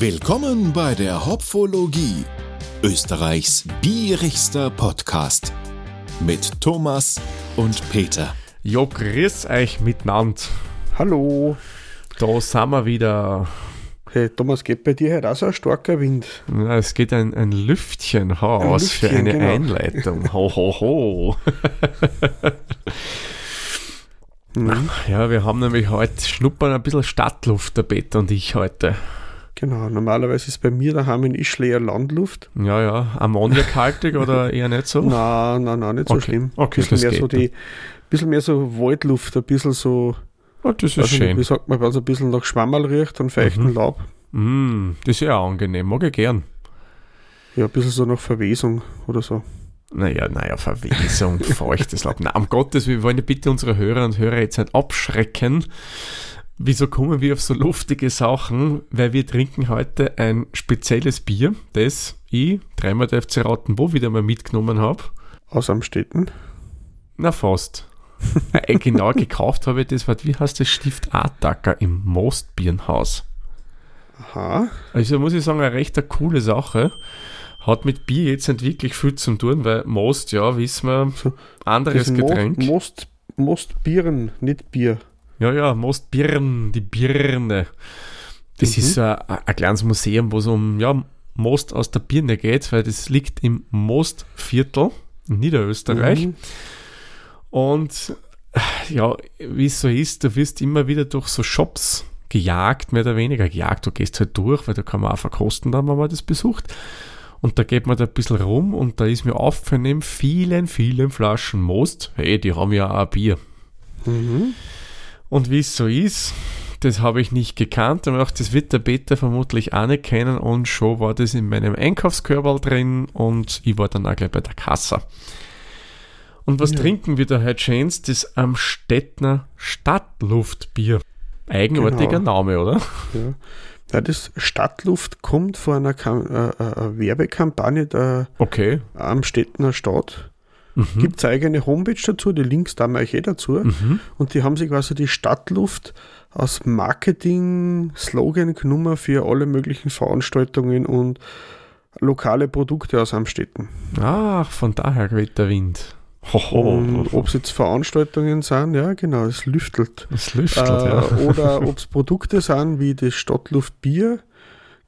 Willkommen bei der Hopfologie, Österreichs bierigster Podcast mit Thomas und Peter. Jo, grüß euch miteinander. Hallo. Da sind wir wieder. Hey Thomas, geht bei dir heute auch so ein starker Wind? Na, es geht ein, ein Lüftchen raus Lüftchen, für eine genau. Einleitung. Ho, ho, ho. Mhm. Ja, wir haben nämlich heute schnuppern ein bisschen Stadtluft, der Peter und ich heute. Genau, normalerweise ist bei mir daheim in Ischl eher Landluft. Ja, ja. ammoniakhaltig oder eher nicht so? Nein, nein, nein, nicht so Okay. schlimm. Okay, bisschen das mehr geht so die, bisschen mehr so Waldluft, ein bisschen so, Oh, das ist ich nicht, wie schön. sagt man, weil es ein bisschen nach Schwammerl riecht und feuchten Mhm. Laub. Mm, das ist ja auch angenehm, mag ich gern. Ja, ein bisschen so nach Verwesung oder so. Naja, naja, Verwesung, feuchtes Laub. Na, um Gottes Willen, wir wollen ja bitte unsere Hörer und Hörer jetzt nicht abschrecken. Wieso kommen wir auf so luftige Sachen? Weil wir trinken heute ein spezielles Bier, das ich dreimal der FC Ratenbo wieder mal mitgenommen habe. Aus am Städten. Na, fast. äh, genau gekauft habe ich das, wie heißt das Stift Atacker im Mostbirnhaus. Aha. Also muss ich sagen, eine recht eine coole Sache. Hat mit Bier jetzt nicht wirklich viel zu tun, weil Most, ja, wissen wir, So, anderes Das Getränk. Most, Most Bieren, nicht Bier. Ja, ja, Most Birn, die Birne. Das Mhm. ist so ein, ein kleines Museum, wo es um ja, Most aus der Birne geht, weil das liegt im Mostviertel in Niederösterreich. Mhm. Und ja, wie es so ist, du wirst immer wieder durch so Shops gejagt, mehr oder weniger gejagt. Du gehst halt durch, weil da kann man auch verkosten, dann, wenn man das besucht. Und da geht man da ein bisschen rum und da ist mir aufgefallen, vielen, vielen Flaschen Most, hey, die haben ja auch Bier. Mhm. Und wie es so ist, das habe ich nicht gekannt. Und auch das wird der Peter vermutlich auch nicht kennen. Und schon war das in meinem Einkaufskörperl drin und ich war dann auch gleich bei der Kasse. Und was Ja. trinken wir da heute schönes? Das Amstettner Stadtluftbier. Eigenartiger Genau. Name, oder? Ja. ja, das Stadtluft kommt von einer Kam äh, äh, äh, Werbekampagne der Okay. Amstettner Stadt. Mhm. Gibt es eine eigene Homepage dazu, die Links da euch eh dazu. Mhm. Und die haben sich quasi die Stadtluft als Marketing-Slogan genommen für alle möglichen Veranstaltungen und lokale Produkte aus Amstetten. Ach, von daher weht der Wind. Ob es jetzt Veranstaltungen sind, ja genau, es lüftelt. Äh, lüftelt, ja. Oder ob es Produkte sind wie das Stadtluftbier,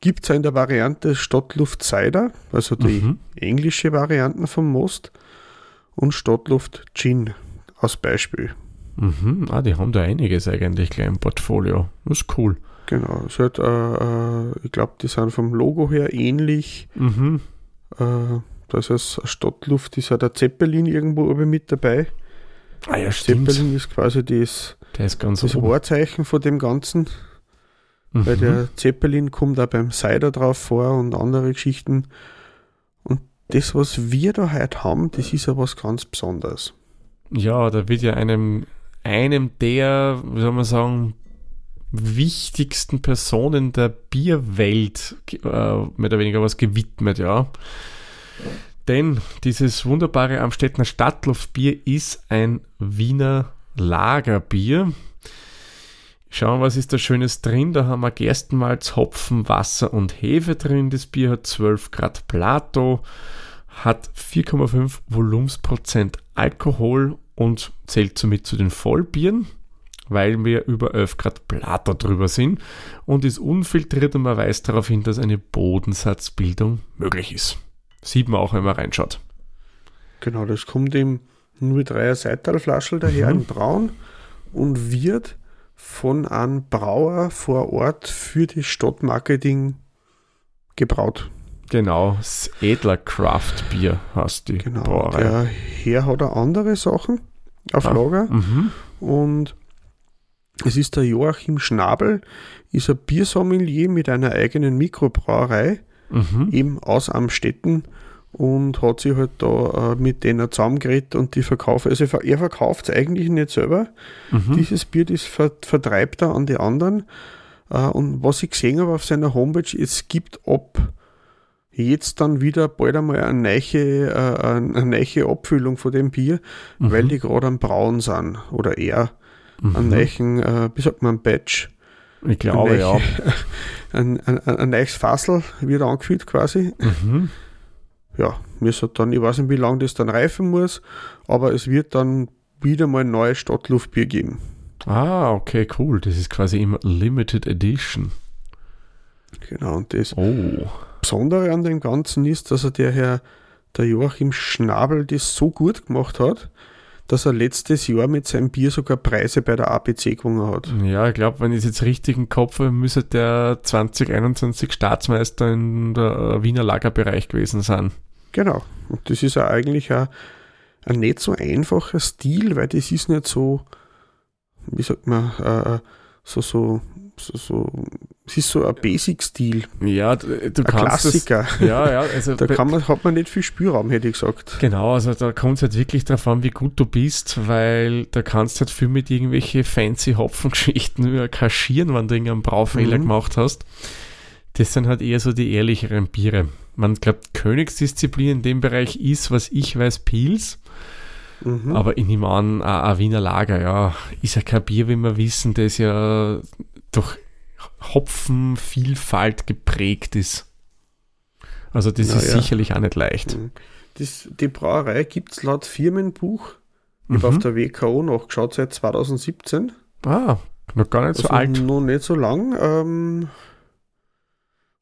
gibt es in der Variante Stadtluft Cider, also die Mhm. englische Varianten vom Most, und Stadtluft Gin als Beispiel. Mhm. Ah, die haben da einiges eigentlich gleich im Portfolio. Das ist cool. Genau, es hat, äh, äh, ich glaube, die sind vom Logo her ähnlich. Mhm. Äh, das heißt, Stadtluft ist ja der Zeppelin irgendwo oben mit dabei. Ah ja, stimmt. Zeppelin ist quasi das, ist das. Wahrzeichen von dem Ganzen. Weil Mhm. der Zeppelin kommt auch beim Cider drauf vor und andere Geschichten. Das, was wir da heute haben, das ist ja was ganz Besonderes. Ja, da wird ja einem, einem der, wie soll man sagen, wichtigsten Personen der Bierwelt äh, mehr oder weniger was gewidmet, ja. Denn dieses wunderbare Amstettner Stadtluftbier ist ein Wiener Lagerbier. Schauen wir, was ist da Schönes drin. Da haben wir Gerstenmalz, Hopfen, Wasser und Hefe drin. Das Bier hat 12 Grad Plato, hat 4,5 Volumensprozent Alkohol und zählt somit zu den Vollbieren, weil wir über 11 Grad Plato drüber sind und ist unfiltriert und man weist darauf hin, dass eine Bodensatzbildung möglich ist. Sieht man auch, wenn man reinschaut. Genau, das kommt im 03er Seitalflaschel daher Mhm. in Braun und wird von einem Brauer vor Ort für das Stadtmarketing gebraut. Genau, das Edler Craft Bier heißt die Genau. Brauerei. Der Herr hat auch andere Sachen auf Ah. Lager. Mhm. Und es ist der Joachim Schnabel, ist ein Biersommelier mit einer eigenen Mikrobrauerei, Mhm. eben aus Amstetten und hat sich halt da äh, mit denen zusammengeredet und die verkaufen. Also er ver- er verkauft es eigentlich nicht selber. Mhm. Dieses Bier, das ver vertreibt er an die anderen. Äh, und was ich gesehen habe auf seiner Homepage, es gibt ab jetzt dann wieder bald einmal eine neue, äh, eine neue Abfüllung von dem Bier, Mhm. weil die gerade am Brauen sind. Oder eher Mhm. einen neuen, äh, wie sagt man, Batch Ich glaube, ein, ja. ein, ein, ein, ein neues Fassel wird angefüllt quasi. Mhm. Ja, müssen dann, ich weiß nicht, wie lange das dann reifen muss, aber es wird dann wieder mal ein neues Stadtluftbier geben. Ah, okay, cool. Das ist quasi immer Limited Edition. Genau, und das Oh. Besondere an dem Ganzen ist, dass er der Herr, der Joachim Schnabel, das so gut gemacht hat, dass er letztes Jahr mit seinem Bier sogar Preise bei der APC gewonnen hat. Ja, ich glaube, wenn ich es jetzt richtig im Kopf habe, müsste der 2021 Staatsmeister in der äh, Wiener Lagerbereich gewesen sein. Genau. Und das ist ja eigentlich ein, ein nicht so einfacher Stil, weil das ist nicht so, wie sagt man, äh, so, so, so, so, es ist so ein Basic-Stil, Ja, d- du ein kannst das, Klassiker. Ja, ja, also Da kann man, hat man nicht viel Spielraum, hätte ich gesagt. Genau, also da kommt es halt wirklich darauf an, wie gut du bist, weil da kannst du halt viel mit irgendwelche fancy Hopfengeschichten nur kaschieren, wenn du irgendeinen Braufehler Mhm. gemacht hast. Das sind halt eher so die ehrlicheren Biere. Man glaubt, Königsdisziplin in dem Bereich ist, was ich weiß, Pils. Mhm. Aber ich nehme an, ein Wiener Lager, ja, ist ja kein Bier, wie wir wissen, das ja durch Hopfenvielfalt geprägt ist. Also das Na ist ja. sicherlich auch nicht leicht. Mhm. Das, die Brauerei gibt es laut Firmenbuch, ich habe Mhm. auf der WKO nachgeschaut, seit 2017. Ah, noch gar nicht so also alt. Noch nicht so lang. Ähm,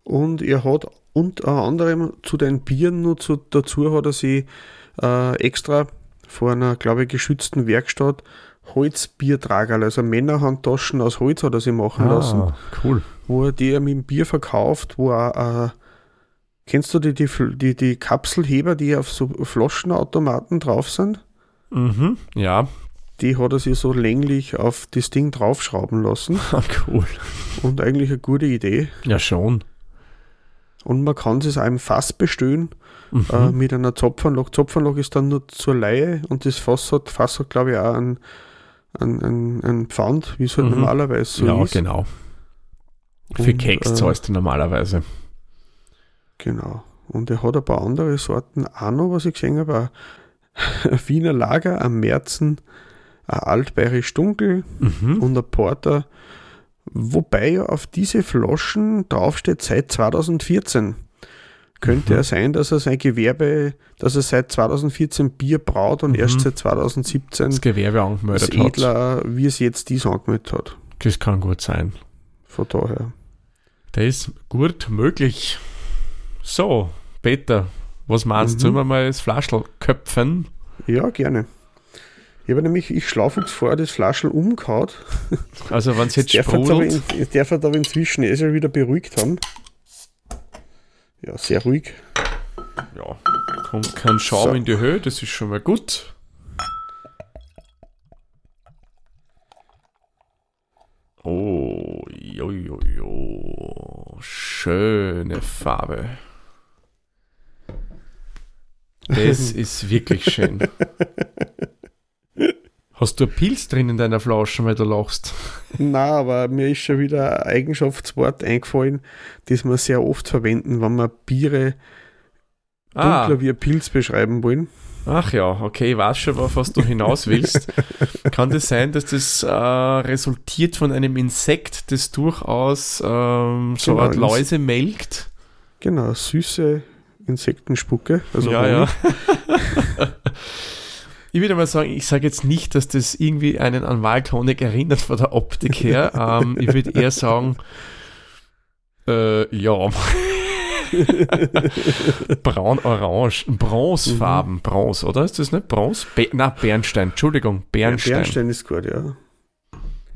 und er hat unter anderem zu den Bieren nur zu, dazu hat er sie äh, extra vor einer, glaube ich, geschützten Werkstatt Holzbiertragerl, also Männerhandtaschen aus Holz hat er sie machen lassen, Ah, cool. wo er die mit dem Bier verkauft, wo er, äh, kennst du die, die, die, die Kapselheber, die auf so Flaschenautomaten drauf sind? Mhm, ja, Die hat er sich so länglich auf das Ding draufschrauben lassen Ah, cool. und eigentlich eine gute Idee. Ja, schon. Und man kann es im Fass bestellen Mhm. äh, mit einer Zapfanlage. Zapfanlage ist dann nur zur Laie und das Fass hat, Fass hat glaube ich, auch ein, ein, ein, ein Pfand, wie es halt Mhm. normalerweise so ja, ist. genau. Für Und, Keks äh, zahlst du normalerweise. Genau. Und er hat ein paar andere Sorten auch noch, was ich gesehen habe. Ein Wiener Lager, ein Märzen, ein Altbayerisch Dunkel Mhm. und ein Porter. Wobei ja auf diese Flaschen draufsteht seit 2014. Könnte Mhm. ja sein, dass er sein Gewerbe, dass er seit 2014 Bier braut und Mhm. erst seit 2017 Das Gewerbe das angemeldet hat. Edler, wie es jetzt dies angemeldet hat. Das kann gut sein. Von daher. Das ist gut möglich. So, Peter, was meinst Mhm. du? Sollen wir mal das Flaschel köpfen? Ja, gerne. Ich habe nämlich, ich Schlaufuchs vorher das Flaschel umgehaut. Also, wenn es jetzt Der darf aber, sprudelt. in, darf aber inzwischen eh schon wieder beruhigt haben. Ja, sehr ruhig. Ja, kommt kein Schaum So. in die Höhe, das ist schon mal gut. Oh, jo, jo, jo. Schöne Farbe. Das ist wirklich schön. Hast du ein Pilz drin in deiner Flasche, weil du lachst? Na, aber mir ist schon wieder ein Eigenschaftswort eingefallen, das wir sehr oft verwenden, wenn wir Biere Ah, dunkler wie ein Pilz beschreiben wollen. ach ja, okay, ich weiß schon, auf was du hinaus willst. Kann das sein, dass das äh, resultiert von einem Insekt, das durchaus ähm, so Genau, Art Läuse melkt? Genau, süße Insektenspucke. Also ja, Honig. ja. ich würde mal sagen, ich sage jetzt nicht, dass das irgendwie einen an Waldhonig erinnert von der Optik her. ähm, ich würde eher sagen, äh, ja. Braun-Orange, Bronzefarben, Bronze, oder? Ist das nicht Bronze? Be na, Bernstein, Entschuldigung, Bernstein. Bernstein ist gut, ja.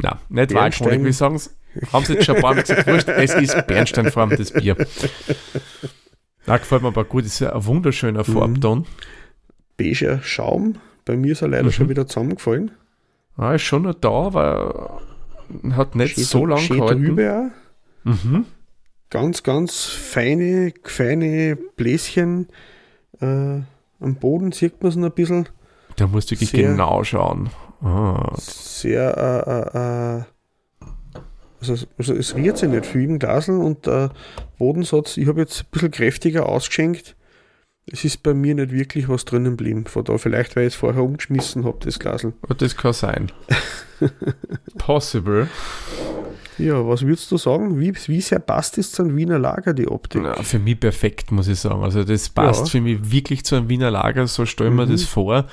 Na, nicht. Waldhonig, wir sagen es, haben sie jetzt schon ein paar Mal gesagt, wurscht, es ist Bernsteinform, das Bier. Na, gefällt mir aber gut, ist ja ein wunderschöner Mhm. Farbton. Beiger Schaum. Bei mir ist er leider Mhm. schon wieder zusammengefallen. Ah, ist schon noch da, aber hat nicht Steht so lange gehalten. über. Mhm. Ganz, ganz feine, feine Bläschen. Äh, am Boden sieht man es noch ein bisschen. Da musst du wirklich Sehr- genau schauen. Ah, Sehr, äh, äh, äh, also, also es rührt sich nicht viel im Glasl und der Bodensatz, ich habe jetzt ein bisschen kräftiger ausgeschenkt. Es ist bei mir nicht wirklich was drinnen geblieben. Von da vielleicht, weil ich es vorher umgeschmissen habe, das Glasl. das kann sein. Possible. Ja, was würdest du sagen? Wie, wie sehr passt es zu einem Wiener Lager, die Optik? Ja, für mich perfekt, muss ich sagen. Also das passt Ja. für mich wirklich zu einem Wiener Lager, so stellen wir Mhm. das vor.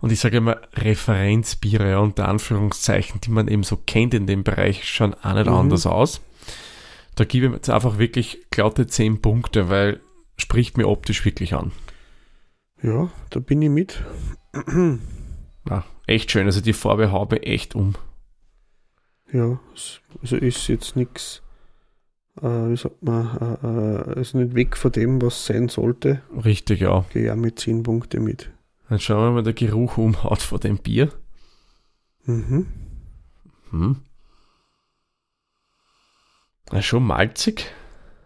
Und ich sage immer Referenzbiere, unter Anführungszeichen, die man eben so kennt in dem Bereich, schauen auch nicht Mhm. anders aus. Da gebe ich jetzt einfach wirklich glatte 10 Punkte, weil spricht mir optisch wirklich an. Ja, da bin ich mit. Ja, echt schön. Also die Farbe mir echt um. Ja, es- also ist jetzt nichts, äh, wie sagt man, äh, äh, ist nicht weg von dem, was sein sollte. Richtig, ja. Gehe ja mit 10 Punkte mit. Dann schauen wir mal, der Geruch umhaut von dem Bier. Mhm. Hm. Ja, schon malzig.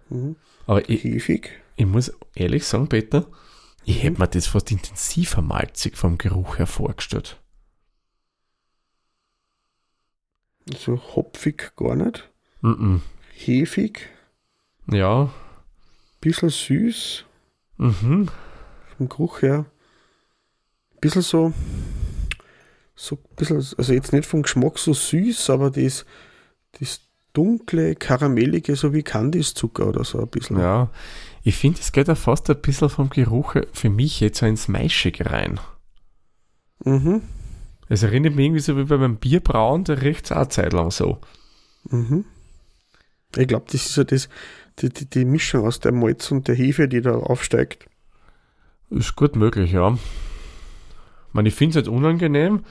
Mhm. Aber Hefig. Ich muss ehrlich sagen, Peter, ich Mhm. hätte mir das fast intensiver malzig vom Geruch her vorgestellt. So hopfig gar nicht. Mhm. Hefig. Ja. Bisschen süß. Mhm. Vom Geruch her. Bisschen so. So bisschen, also jetzt nicht vom Geschmack so süß, aber das, das dunkle, karamellige, so wie Kandiszucker oder so ein bisschen. Ja. Ich finde, es geht ja fast ein bisschen vom Geruch für mich jetzt so ins Maischige rein. Mhm. Es erinnert mich irgendwie so wie bei meinem Bierbrauen, der riecht auch eine Zeit lang so. Mhm. Ich glaube, das ist ja das, die, die, die Mischung aus der Malz und der Hefe, die da aufsteigt. Ist gut möglich, ja. Ich, meine, ich finde es nicht unangenehm,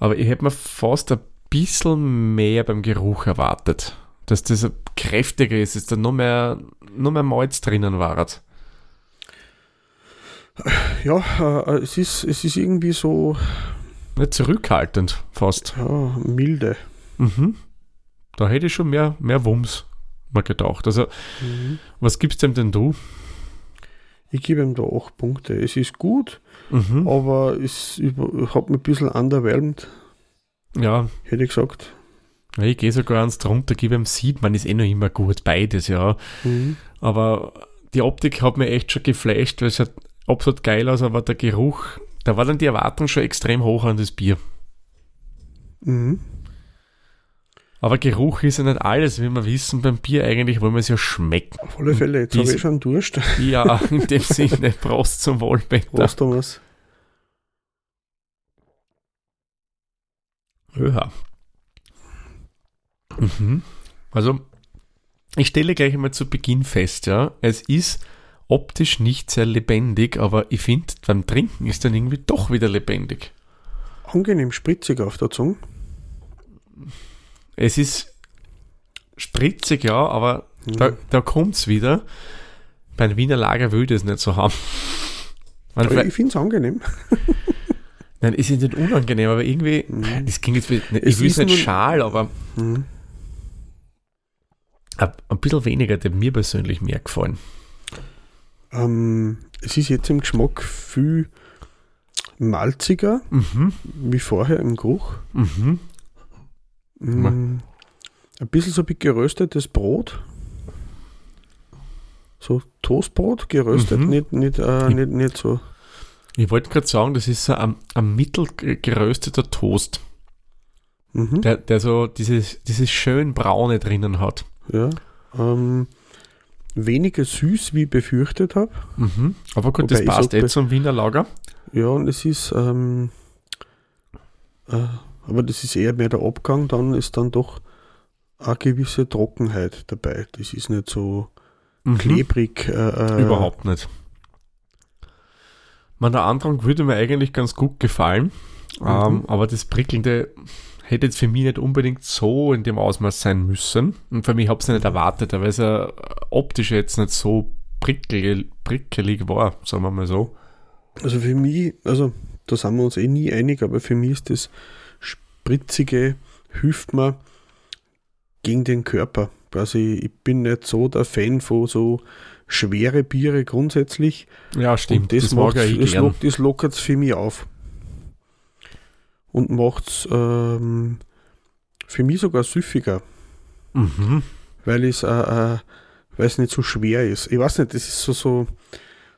aber ich hätte mir fast ein bisschen mehr beim Geruch erwartet. Dass das kräftiger ist, dass da noch mehr, noch mehr Malz drinnen war. Ja, äh, es, ist, es ist irgendwie so Nicht zurückhaltend, fast. ja, milde. Mhm. Da hätte ich schon mehr, mehr Wumms mal gedacht. Also, was gibst dem denn du? Ich gebe ihm da 8 Punkte. Es ist gut, Mhm. aber es hat mich ein bisschen underwhelmed, Ja, hätte ich gesagt. Ich gehe sogar ans drunter, gebe ihm Sieb, man ist eh noch immer gut, beides, ja. Mhm. Aber die Optik hat mir echt schon geflasht, weil es schaut absolut geil aus, aber der Geruch, da war dann die Erwartung schon extrem hoch an das Bier. Mhm. Aber Geruch ist ja nicht alles, wie wir wissen, beim Bier eigentlich wollen wir es ja schmecken. Auf alle Fälle, jetzt habe ich schon Durst. Ja, in dem Sinne, Prost zum Wohl, Peter. Prost, Thomas. Ja. Mhm. Also, ich stelle gleich einmal zu Beginn fest, ja, es ist optisch nicht sehr lebendig, aber ich finde, beim Trinken ist dann irgendwie doch wieder lebendig. Angenehm spritzig auf der Zunge. Es ist spritzig, ja, aber da, da kommt es wieder. Bei einem Wiener Lager würde ich es nicht so haben. Man, ich finde es angenehm. nein, es ist nicht unangenehm, aber irgendwie, Mhm. das klingt jetzt, wie- ich will es nicht schal, aber Mhm. Ein, bisschen weniger, hat mir persönlich mehr gefallen. Ähm, es ist jetzt im Geschmack viel malziger Mhm, wie vorher im Geruch. mhm. Mm, ein bisschen so wie geröstetes Brot. So Toastbrot, geröstet, Mhm. nicht, nicht, äh, Ich- nicht, nicht so. Ich wollte gerade sagen, das ist so ein, ein mittelgerösteter Toast, Mhm. der, der so dieses, dieses schön braune drinnen hat. Ja. Ähm, weniger süß, wie ich befürchtet habe. Mhm. Aber gut, Wobei das passt jetzt zum Wiener Lager. Ja, und es ist, ähm, äh, aber das ist eher mehr der Abgang, dann ist dann doch eine gewisse Trockenheit dabei. Das ist nicht so Mhm. klebrig. Äh, äh, Überhaupt nicht. Man, der Andrang würde mir eigentlich ganz gut gefallen, Mhm. ähm, aber das Prickelnde hätte jetzt für mich nicht unbedingt so in dem Ausmaß sein müssen. Und für mich habe ich es nicht erwartet, weil es ja optisch jetzt nicht so prickel, prickelig war, sagen wir mal so. Also für mich, also da sind wir uns eh nie einig, aber für mich ist das Spritzige, hilft mir gegen den Körper. Also ich, ich bin nicht so der Fan von so schwere Biere grundsätzlich. Ja, stimmt. Und das, mag ich das lockert es für mich auf. Und macht es ähm, für mich sogar süffiger, Mhm. weil es äh, äh, nicht so schwer ist. Ich weiß nicht, das ist so, so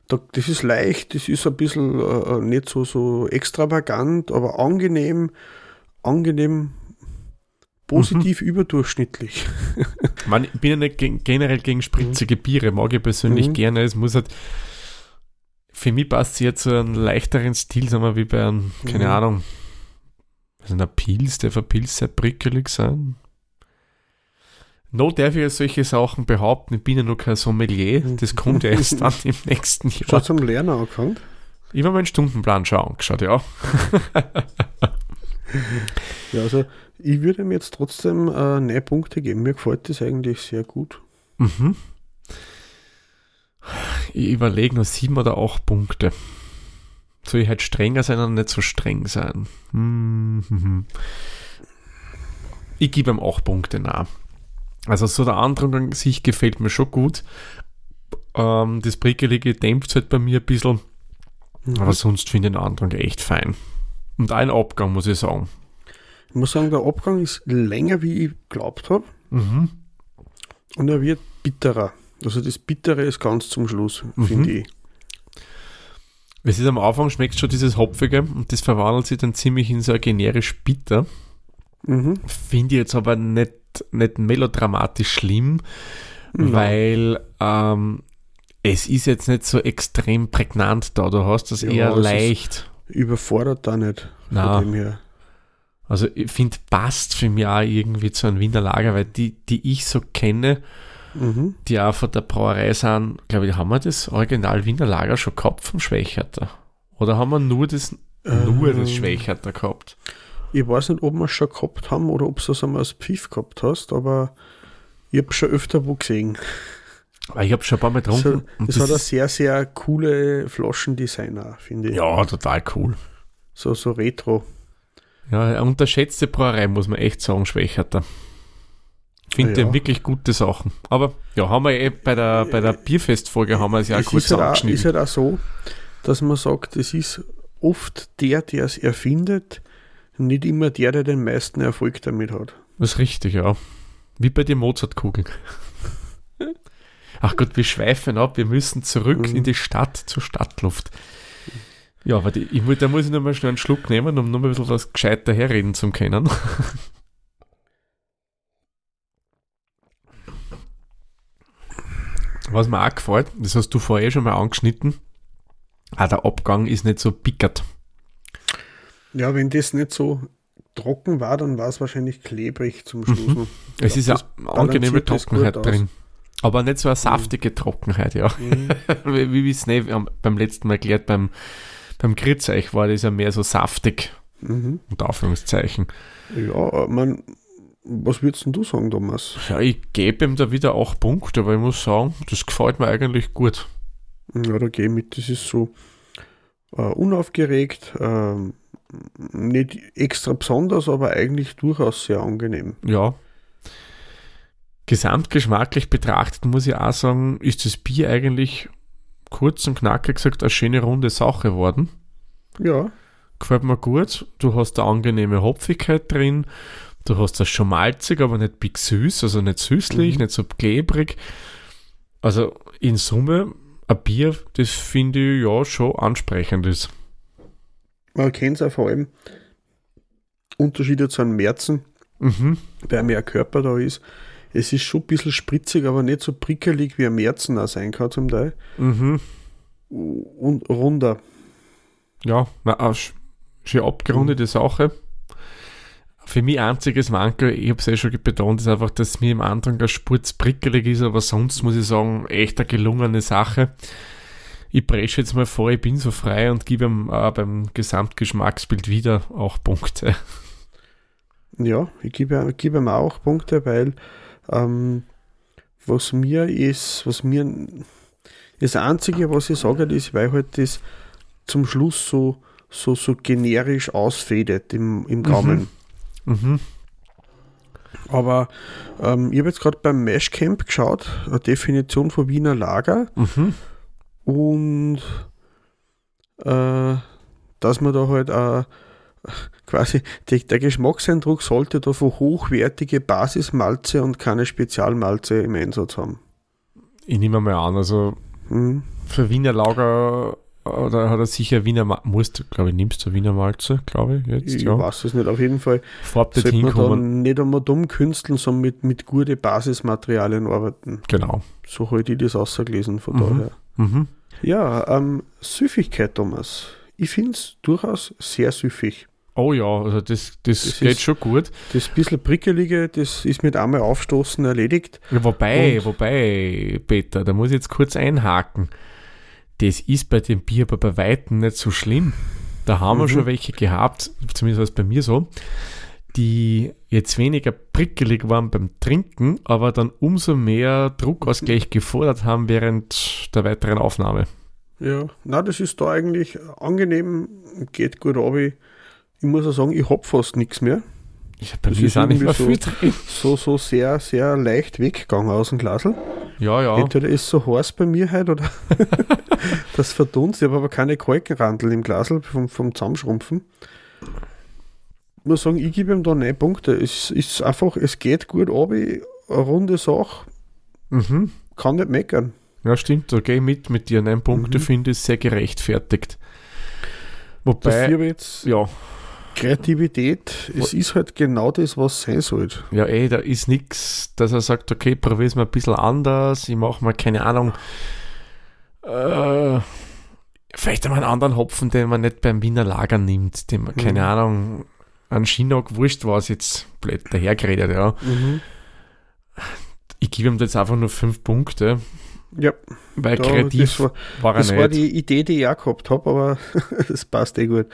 da, das ist leicht, das ist ein bisschen äh, äh, nicht so, so extravagant, aber angenehm, angenehm positiv überdurchschnittlich. Man, ich bin ja nicht gen- generell gegen spritzige Biere, mag ich persönlich Mhm. gerne. Es muss halt, für mich passt sie jetzt zu einem leichteren Stil, sagen wir, wie bei einem, keine Mhm. Ahnung, also einer Pilz, der für Pilz sehr prickelig sein. No darf ich ja solche Sachen behaupten, ich bin ja noch kein Sommelier, das kommt ja erst dann im nächsten Schon Jahr. zum Lernen angefangen. Ich habe meinen Stundenplan schon angeschaut, ja. Ja, also ich würde ihm jetzt trotzdem äh, neun Punkte geben. Mir gefällt das eigentlich sehr gut. Mhm. Ich überlege nur sieben oder acht Punkte. Soll ich halt strenger sein oder nicht so streng sein? Mhm. Ich gebe ihm acht Punkte nach. Also so der Andrang an sich gefällt mir schon gut. Ähm, das Prickelige dämpft halt bei mir ein bisschen, Mhm. aber sonst finde ich den Andrang echt fein. Und ein Abgang, muss ich sagen. Ich muss sagen, der Abgang ist länger, wie ich geglaubt habe. Mhm. Und er wird bitterer. Also das Bittere ist ganz zum Schluss, Mhm. finde ich. Es ist am Anfang schmeckt schon dieses Hopfige und das verwandelt sich dann ziemlich in so ein generisch bitter. Mhm. Finde ich jetzt aber nicht, nicht melodramatisch schlimm, Nein. weil ähm, es ist jetzt nicht so extrem prägnant da. Du hast das Ja, eher leicht. Überfordert da nicht. Her. Also ich finde, passt für mich auch irgendwie zu einem Wiener Lager, weil die, die ich so kenne, Mhm. die auch von der Brauerei sind, glaube ich, haben wir das Original Wiener Lager schon gehabt vom Schwächerter? Oder haben wir nur das, nur das Ähm, Schwächerter gehabt? Ich weiß nicht, ob wir es schon gehabt haben oder ob du es einmal als Pfiff gehabt hast, aber ich habe schon öfter wo gesehen. Ich habe schon ein paar Mal getrunken. und das hat ein sehr, sehr coole Flaschendesigner, finde ich. ja, total cool. So, so retro. Ja, unterschätzte Brauerei, muss man echt sagen, Schwächerter. Finde Ja. wirklich gute Sachen. Aber ja, haben wir eh bei der, bei der Bierfestfolge haben wir es ja es kurz ist halt, auch, angeschnitten. ist halt auch so, dass man sagt, es ist oft der, der es erfindet, nicht immer der, der den meisten Erfolg damit hat. Das ist richtig, ja. Wie bei den Mozartkugeln. Ach Gott, wir schweifen ab, wir müssen zurück Mhm. in die Stadt, zur Stadtluft. Ja, aber die, ich, da muss ich noch mal schnell einen Schluck nehmen, um noch mal ein bisschen was gescheiter herreden zu können. Was mir auch gefällt, das hast du vorher schon mal angeschnitten, auch der Abgang ist nicht so pickert. Ja, wenn das nicht so trocken war, dann war es wahrscheinlich klebrig zum Schluss. Mhm. Es Ja, ist ja das angenehme Trockenheit drin. Aber nicht so eine saftige Trockenheit, ja. Mhm. wie wie wir es beim letzten Mal erklärt, beim, beim Griezeich war das ja mehr so saftig, Mhm. unter Anführungszeichen. Ja, man, was würdest du sagen, Thomas? Ja, ich gebe ihm da wieder acht Punkte, aber ich muss sagen, das gefällt mir eigentlich gut. Ja, da gehe ich mit. Das ist so äh, unaufgeregt, ähm, nicht extra besonders, aber eigentlich durchaus sehr angenehm. Ja. Gesamtgeschmacklich betrachtet muss ich auch sagen, ist das Bier eigentlich kurz und knackig gesagt eine schöne runde Sache geworden. Ja, Gefällt mir gut. Du hast eine angenehme Hopfigkeit drin. Du hast das schon malzig, aber nicht big süß, also nicht süßlich, Mhm. nicht so klebrig. Also in Summe ein Bier, das finde ich ja schon ansprechend ist. man kennt es auch vor allem. Unterschiede zu einem Märzen, Mhm. weil mehr Körper da ist. Es ist schon ein bisschen spritzig, aber nicht so prickelig, wie ein Märzen auch sein kann zum Teil. Mhm. Und runder. Ja, na, schön abgerundete Sache. Für mich einziges Manko, ich habe es eh schon betont, ist einfach, dass mir im Andrang der Spurz prickelig ist, aber sonst muss ich sagen, echt eine gelungene Sache. Ich presche jetzt mal vor, ich bin so frei und gebe ihm äh, beim Gesamtgeschmacksbild wieder auch Punkte. Ja, ich gebe, gebe ihm auch Punkte, weil ähm, was mir ist, was mir das Einzige, was ich sage, ist, weil halt das zum Schluss so, so, so generisch ausfädet im, im Gaumen. Mhm. Aber ähm, ich habe jetzt gerade beim Mashcamp geschaut, eine Definition von Wiener Lager Mhm. und äh, dass man da halt äh, quasi die, der Geschmackseindruck sollte da von hochwertige Basismalze und keine Spezialmalze im Einsatz haben. Ich nehme mal an, also Mhm. für Wiener Lager oder hat er sicher Wiener musst, glaube ich, nimmst du Wiener Malze, glaube ich, jetzt, Ich ja. weiß es nicht. Auf jeden Fall dort sollte man hinkommen. dann nicht einmal dumm künsteln, sondern mit, mit guten Basismaterialien arbeiten. Genau. So halte ich das ausgelesen von Mhm. daher. Mhm. Ja, ähm, Süffigkeit, Thomas. Ich finde es durchaus sehr süffig. Oh ja, also das, das, Das geht ist- schon gut. Das bisschen prickelige, das ist mit einmal aufstoßen erledigt. Ja, wobei, Und- wobei, Peter, da muss ich jetzt kurz einhaken. Das ist bei dem Bier aber bei Weitem nicht so schlimm. Da haben wir Mhm. schon welche gehabt, zumindest war es bei mir so, die jetzt weniger prickelig waren beim Trinken, aber dann umso mehr Druckausgleich gefordert haben während der weiteren Aufnahme. Ja, na, das ist da eigentlich angenehm, geht gut ab. Ich, muss auch sagen, ich hab fast nichts mehr. Ich, bei Das ist auch nicht mehr irgendwie viel so- drin. So, so sehr, sehr leicht weggegangen aus dem Glasl. Ja, ja. Entweder ist es so heiß bei mir heute oder das verdunst. Ich habe aber keine Kalkenrandel im Glasl vom, vom Zusammenschrumpfen. Ich muss sagen, ich gebe ihm da neun Punkte. Es ist einfach, es geht gut ab, eine runde Sache, Mhm. kann nicht meckern. Ja, stimmt, da gehe ich mit mit dir. Neun Punkte Mhm. finde ich sehr gerechtfertigt. Wobei, jetzt ja, Kreativität, es ist halt genau das, was sein sollte. Ja, ey, da ist nichts, dass er sagt, okay, probier's mal ein bisschen anders, ich mache mal, keine Ahnung, äh, vielleicht einmal einen anderen Hopfen, den man nicht beim Wiener Lager nimmt, den man, keine Mhm. Ahnung, an Chinook, wurscht was jetzt, blöd dahergeredet, ja. Ich gebe ihm jetzt einfach nur fünf Punkte, Ja, weil da, kreativ das war, war er das war nicht. die Idee, die ich auch gehabt habe, aber das passt eh gut.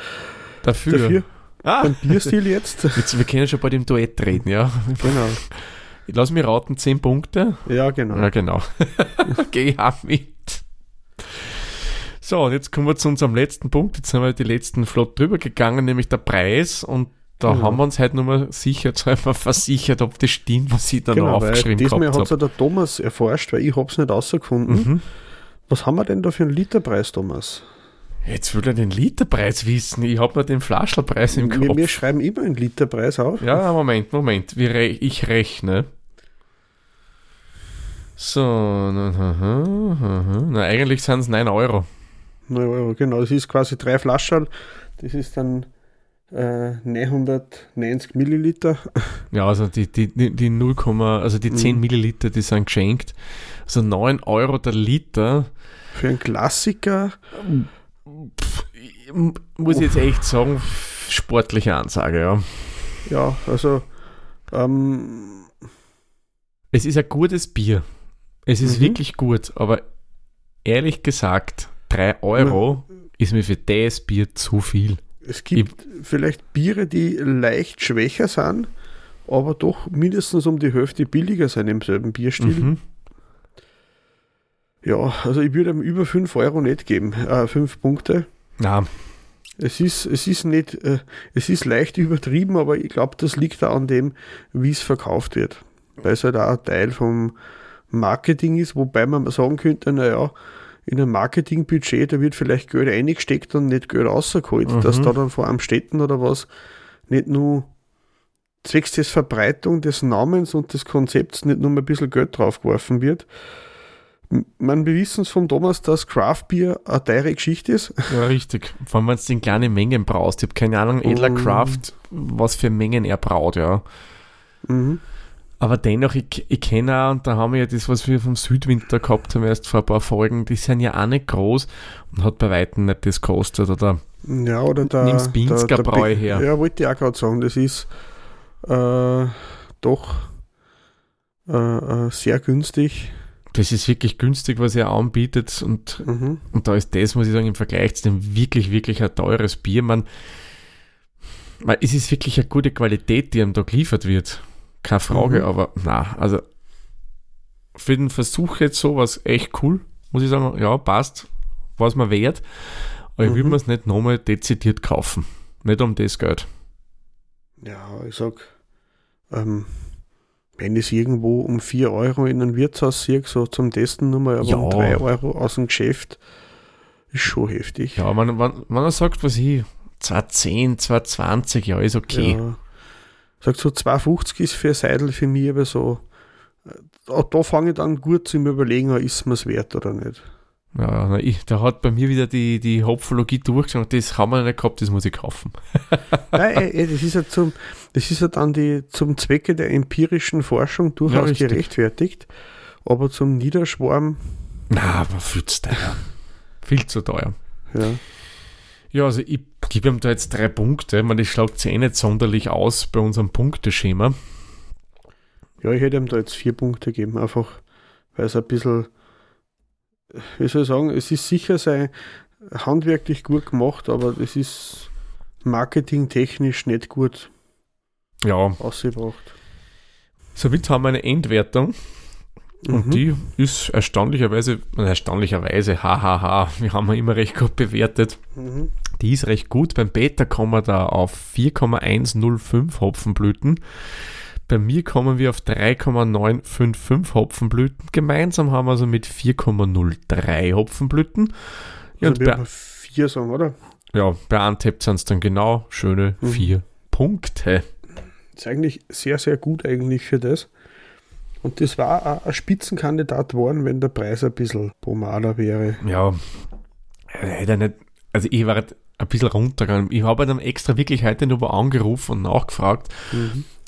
Dafür. Dafür Ah, beim Bierstil jetzt. jetzt, wir können schon bei dem Duett reden, ja. genau. Ich lass mich raten, zehn Punkte. Ja, genau. Ja, genau. Geh ich auch mit. So, und jetzt kommen wir zu unserem letzten Punkt. Jetzt sind wir die letzten flott drüber gegangen, nämlich der Preis. Und da Genau. haben wir uns heute nochmal sicher zweimal versichert, ob das stimmt, was ich da noch Genau, weil aufgeschrieben diesmal gehabt hat es habe. ja der Thomas erforscht, weil ich habe es nicht rausgefunden. Mhm. Was haben wir denn da für einen Literpreis, Thomas? Jetzt will er den Literpreis wissen. Ich habe nur den Flaschelpreis im Wir, Kopf. wir schreiben immer einen Literpreis auf. Ja, Moment, Moment. Wir ich rechne. So, na, na, na, na, eigentlich sind es 9 Euro. 9 Euro, genau. Das ist quasi drei Flaschen. Das ist dann äh, 990 Milliliter. Ja, also die, die, die, die 0, also die 10 Mhm. Milliliter, die sind geschenkt. Also 9 Euro der Liter. Für einen Klassiker. Ich- muss ich jetzt echt sagen, sportliche Ansage, ja. Ja, also ähm, Es ist ein gutes Bier. Es ist Mhm. wirklich gut, aber ehrlich gesagt, 3 Euro ist mir für das Bier zu viel. es gibt vielleicht Biere, die leicht schwächer sind, aber doch mindestens um die Hälfte billiger sein im selben Bierstil. Mhm. Ja, also ich würde ihm über 5 Euro nicht geben. Äh, 5 Punkte. Na, Es ist, es ist nicht, äh, es ist leicht übertrieben, aber ich glaube, das liegt da an dem, wie es verkauft wird. Weil es halt auch ein Teil vom Marketing ist, wobei man sagen könnte, naja, in einem Marketingbudget, da wird vielleicht Geld eingesteckt und nicht Geld rausgeholt, Mhm. dass da dann vor einem Städten oder was nicht nur zwecks des Verbreitung des Namens und des Konzepts nicht nur mal ein bisschen Geld draufgeworfen wird. Man, wir wissen es von Thomas, dass Craft Beer eine teure Geschichte ist. ja, richtig. Vor allem, wenn du in kleine Mengen brauchst. Ich habe keine Ahnung, Edler Mhm. Craft, was für Mengen er braut, ja. Mhm. Aber dennoch, ich, ich kenne auch, und da haben wir ja das, was wir vom Südwinter gehabt haben, erst vor ein paar Folgen, die sind ja auch nicht groß und hat bei Weitem nicht das gekostet, oder? Ja, oder der. Nimm's Pinsker der- der Bräu Be- her. Ja, wollte ich auch gerade sagen, das ist äh, doch äh, äh, sehr günstig. Das ist wirklich günstig, was er anbietet und, Mhm. und da ist das, muss ich sagen, im Vergleich zu dem wirklich, wirklich ein teures Bier, man, man es ist wirklich eine gute Qualität, die einem da geliefert wird. Keine Frage, Mhm. aber na, also für den Versuch jetzt sowas echt cool, muss ich sagen, ja, passt, was man wert, aber ich würde Mhm. mir es nicht nochmal dezidiert kaufen. Nicht um das Geld. Ja, ich sag, ähm, wenn ich es irgendwo um 4 Euro in einem Wirtshaus sehe, so zum Testen nochmal, aber Ja. um 3 Euro aus dem Geschäft, ist schon heftig. Ja, man, man, er sagt, was ich, 210, 220, ja, ist okay. Ja. Sagt so 2,50 ist für Seidel für mich aber so. äh, Da fange ich dann gut zum Überlegen, an, ist mir es wert oder nicht. Ja, na, ich, da hat bei mir wieder die, die Hopfologie durchgeschaut. Das haben wir nicht gehabt, das muss ich kaufen. Nein, das ist ja zum, das ist ja dann die, zum Zwecke der empirischen Forschung durchaus richtig. gerechtfertigt. Aber zum Niederschwarm, Na, aber viel zu teuer. viel zu teuer. ja. Ja, also ich gebe ihm da jetzt drei Punkte. Man, das schlagt sich eh nicht sonderlich aus bei unserem Punkteschema. Ja, ich hätte ihm da jetzt vier Punkte gegeben, einfach weil es ein bisschen, wie soll ich sagen, es ist sicher sein handwerklich gut gemacht, aber es ist marketingtechnisch nicht gut Ja, ausgebracht. somit haben wir eine Endwertung. Und Mhm. die ist erstaunlicherweise, erstaunlicherweise, hahaha, wir haben ihn immer recht gut bewertet. Mhm. Die ist recht gut. Beim Beta kommen wir da auf 4,105 Hopfenblüten. Bei mir kommen wir auf 3,955 Hopfenblüten. Gemeinsam haben wir also mit 4,03 Hopfenblüten. Ja, Also und wir bei, haben vier sagen, oder? ja, bei Untapped sind es dann genau schöne Mhm. vier Punkte. ist eigentlich sehr, sehr gut eigentlich für das. Und das war ein Spitzenkandidat geworden, wenn der Preis ein bisschen pomader wäre. Ja, hätte nicht, also ich war halt ein bisschen runtergegangen. Ich habe dann extra wirklich heute mal angerufen und nachgefragt,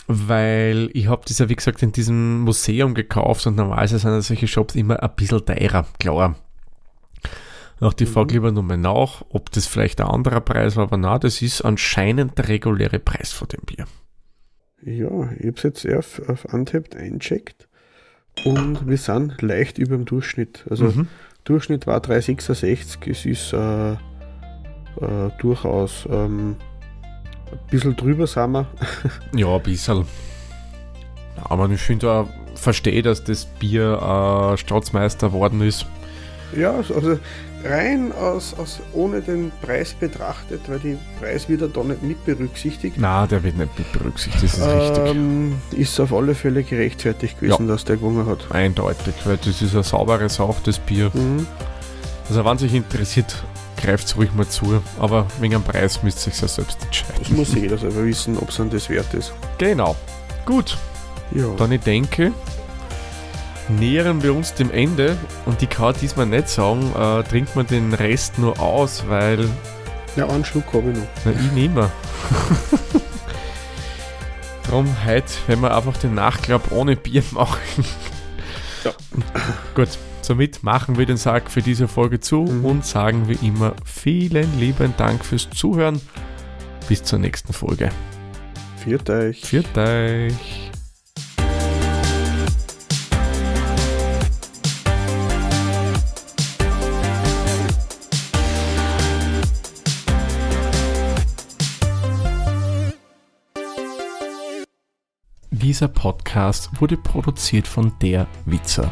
weil ich habe das ja wie gesagt in diesem Museum gekauft und normalerweise sind ja solche Shops immer ein bisschen teurer, klar. Nach die frage lieber nochmal nach, ob das vielleicht ein anderer Preis war, aber na, das ist anscheinend der reguläre Preis von dem Bier. Ja, ich habe es jetzt eher auf, auf Untapped eincheckt und wir sind leicht über dem Durchschnitt. Also Mhm. Durchschnitt war 3,66. Es ist äh, äh, durchaus ähm, ein bisschen drüber, sind wir. Ja, ein bisschen. Ja, aber ich finde auch, verstehe, dass das Bier äh, Staatsmeister geworden ist. Ja, also rein aus, aus ohne den Preis betrachtet, weil die Preis wird ja da nicht mit berücksichtigt. Na, der wird nicht mit berücksichtigt, das ist richtig. Ähm, ist auf alle Fälle gerechtfertigt gewesen, dass der gewonnen hat. Eindeutig, weil das ist ein sauberes, sauftes Bier. Mhm. Also wenn sich interessiert, greift ruhig mal zu. Aber wegen dem Preis müsst ihr euch ja selbst Das entscheiden. muss jeder selber wissen, ob es an das wert ist. Genau. Gut, Ja. dann ich denke, nähern wir uns dem Ende und ich kann diesmal nicht sagen, äh, trinkt man den Rest nur aus, weil ja, einen Schluck habe ich noch. Na, ich nehme. Drum heute, wenn wir einfach den Nachklapp ohne Bier machen. Ja. Gut, somit machen wir den Sack für diese Folge zu Mhm. und sagen wie immer vielen lieben Dank fürs Zuhören. Bis zur nächsten Folge. Viert euch. Viert euch. Dieser Podcast wurde produziert von der Witzer.